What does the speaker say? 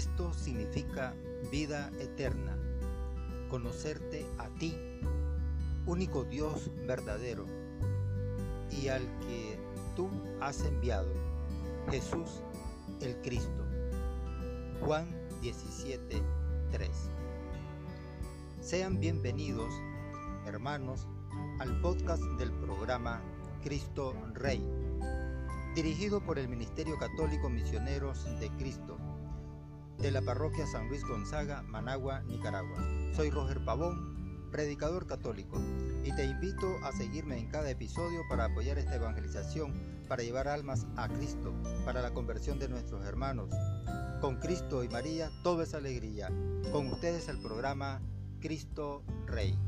Esto significa vida eterna, conocerte a ti, único Dios verdadero, y al que tú has enviado, Jesús el Cristo. Juan 17, 3. Sean bienvenidos, hermanos, al podcast del programa Cristo Rey, dirigido por el Ministerio Católico Misioneros de Cristo, de la parroquia San Luis Gonzaga, Managua, Nicaragua. Soy Roger Pavón, predicador católico, y te invito a seguirme en cada episodio para apoyar esta evangelización, para llevar almas a Cristo, para la conversión de nuestros hermanos. Con Cristo y María todo es alegría. Con ustedes el programa Cristo Rey.